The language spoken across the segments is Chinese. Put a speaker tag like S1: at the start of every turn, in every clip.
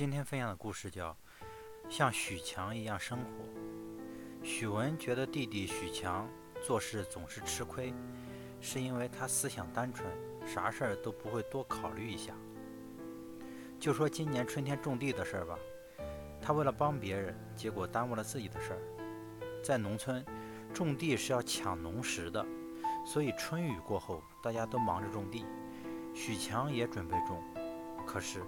S1: 今天分享的故事叫《像许强一样生活》。许文觉得弟弟许强做事总是吃亏，是因为他思想单纯，啥事儿都不会多考虑一下。就说今年春天种地的事儿吧，他为了帮别人，结果耽误了自己的事儿。在农村，种地是要抢农时的，所以春雨过后，大家都忙着种地。许强也准备种，可是。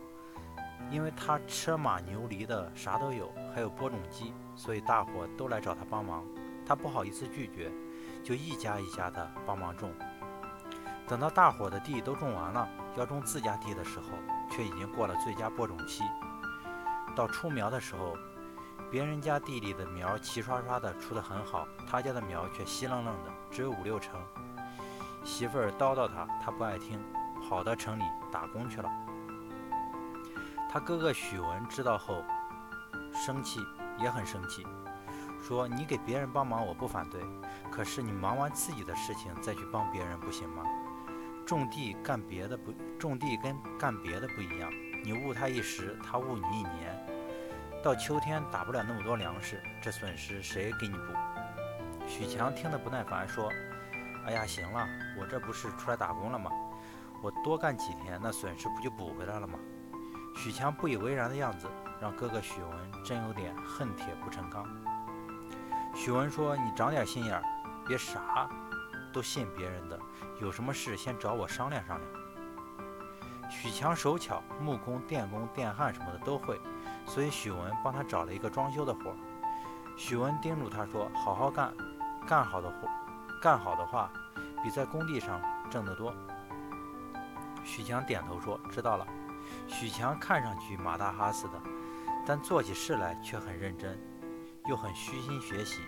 S1: 因为他车马牛犁的啥都有，还有播种机，所以大伙都来找他帮忙。他不好意思拒绝，就一家一家的帮忙种。等到大伙的地都种完了，要种自家地的时候，却已经过了最佳播种期。到出苗的时候，别人家地里的苗齐刷刷的出得很好，他家的苗却稀愣愣的，只有五六成。媳妇儿叨叨他，他不爱听，跑到城里打工去了。他哥哥许文知道后，生气也很生气，说：“你给别人帮忙我不反对，可是你忙完自己的事情再去帮别人不行吗？种地干别的不，种地跟干别的不一样，你误他一时，他误你一年，到秋天打不了那么多粮食，这损失谁给你补？”许强听得不耐烦，说：“哎呀，行了，我这不是出来打工了吗？我多干几天，那损失不就补回来了吗？”许强不以为然的样子，让哥哥许文真有点恨铁不成钢。许文说：“你长点心眼儿，别啥都信别人的，有什么事先找我商量商量。”许强手巧，木工、电工、电焊什么的都会，所以许文帮他找了一个装修的活儿。许文叮嘱他说：“好好干，干好的活，干好的话，比在工地上挣得多。”许强点头说：“知道了。”许强看上去马大哈似的，但做起事来却很认真，又很虚心学习，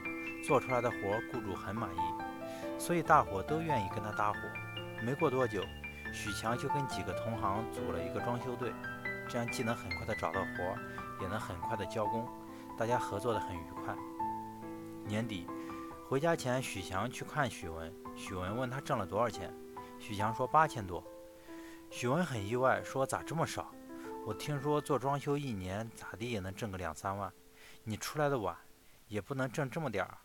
S1: 做出来的活雇主很满意，所以大伙都愿意跟他搭伙。没过多久，许强就跟几个同行组了一个装修队，这样既能很快的找到活，也能很快的交工，大家合作的很愉快。年底回家前，许强去看许文，许文问他挣了多少钱，许强说八千多。许文很意外，说：“咋这么少？我听说做装修一年咋地也能挣个两三万，你出来的晚，也不能挣这么点儿，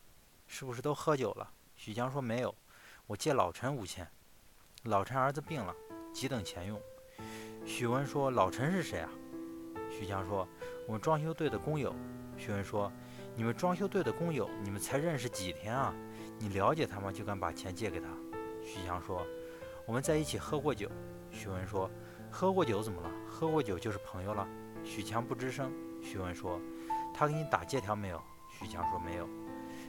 S1: 是不是都喝酒了？”许强说：“没有，我借老陈五千，老陈儿子病了，急等钱用。”许文说：“老陈是谁啊？”许强说：“我们装修队的工友。”许文说：“你们装修队的工友，你们才认识几天啊？你了解他吗？就敢把钱借给他？”许强说：“我们在一起喝过酒。”徐文说：“喝过酒怎么了？喝过酒就是朋友了。”许强不吱声。徐文说：“他给你打借条没有？”许强说：“没有。”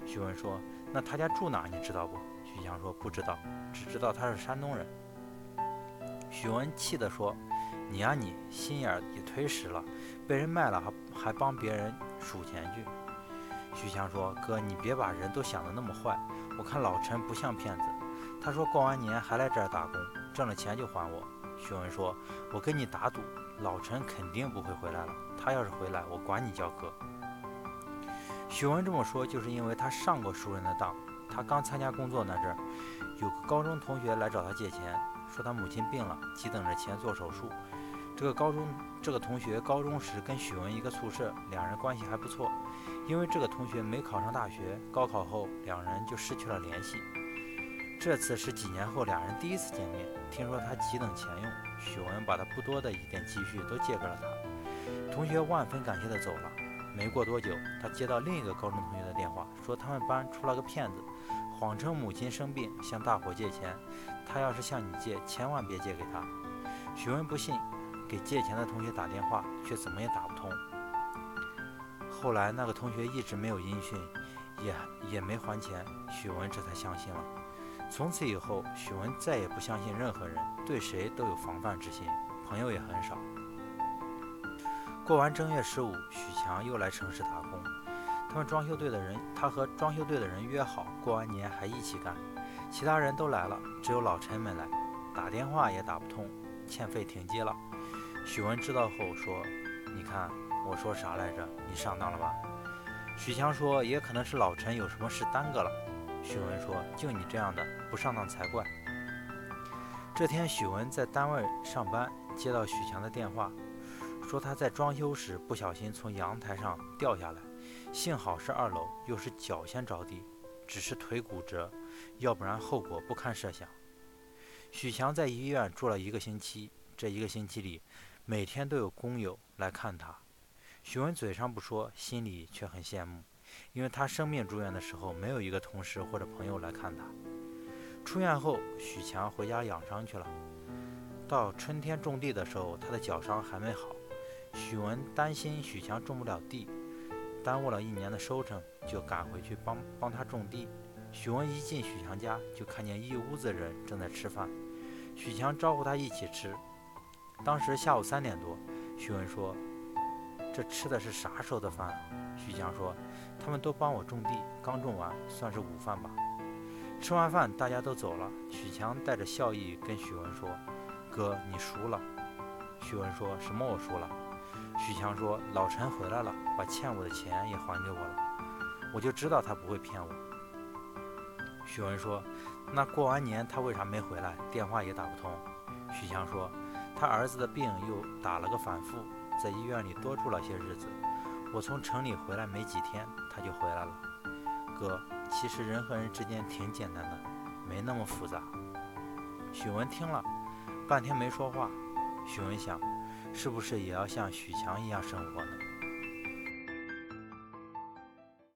S1: 徐文说：“那他家住哪？你知道不？”许强说：“不知道，只知道他是山东人。”许文气地说：“你呀，你心眼也忒实了，被人卖了还还帮别人数钱去。”许强说：“哥，你别把人都想得那么坏。我看老陈不像骗子，他说过完年还来这儿打工。”挣了钱就还我。许文说：“我跟你打赌，老陈肯定不会回来了。他要是回来，我管你叫哥。”许文这么说，就是因为他上过熟人的当。他刚参加工作那阵儿，有个高中同学来找他借钱，说他母亲病了，急等着钱做手术。这个高中这个同学高中时跟许文一个宿舍，两人关系还不错。因为这个同学没考上大学，高考后两人就失去了联系。这次是几年后两人第一次见面。听说他急等钱用，许文把他不多的一点积蓄都借给了他。同学万分感谢的走了。没过多久，他接到另一个高中同学的电话，说他们班出了个骗子，谎称母亲生病向大伙借钱。他要是向你借，千万别借给他。许文不信，给借钱的同学打电话，却怎么也打不通。后来那个同学一直没有音讯，也也没还钱，许文这才相信了。从此以后，许文再也不相信任何人，对谁都有防范之心，朋友也很少。过完正月十五，许强又来城市打工。他们装修队的人，他和装修队的人约好，过完年还一起干。其他人都来了，只有老陈没来，打电话也打不通，欠费停机了。许文知道后说：“你看我说啥来着？你上当了吧？”许强说：“也可能是老陈有什么事耽搁了。”许文说：“就你这样的，不上当才怪。”这天，许文在单位上班，接到许强的电话，说他在装修时不小心从阳台上掉下来，幸好是二楼，又是脚先着地，只是腿骨折，要不然后果不堪设想。许强在医院住了一个星期，这一个星期里，每天都有工友来看他。许文嘴上不说，心里却很羡慕，因为他生病住院的时候，没有一个同事或者朋友来看他。出院后，许强回家养伤去了。到春天种地的时候，他的脚伤还没好。许文担心许强种不了地，耽误了一年的收成，就赶回去帮帮他种地。许文一进许强家，就看见一屋子人正在吃饭。许强招呼他一起吃。当时下午三点多，许文说：“这吃的是啥时候的饭？”许强说：“他们都帮我种地，刚种完，算是午饭吧。”吃完饭，大家都走了。许强带着笑意跟许文说。哥，你输了。许文说什么？我输了。许强说：“老陈回来了，把欠我的钱也还给我了。我就知道他不会骗我。”许文说：“那过完年他为啥没回来？电话也打不通。”许强说：“他儿子的病又打了个反复，在医院里多住了些日子。我从城里回来没几天，他就回来了。哥，其实人和人之间挺简单的，没那么复杂。”许文听了。半天没说话，许文想，是不是也要像许强一样生活呢？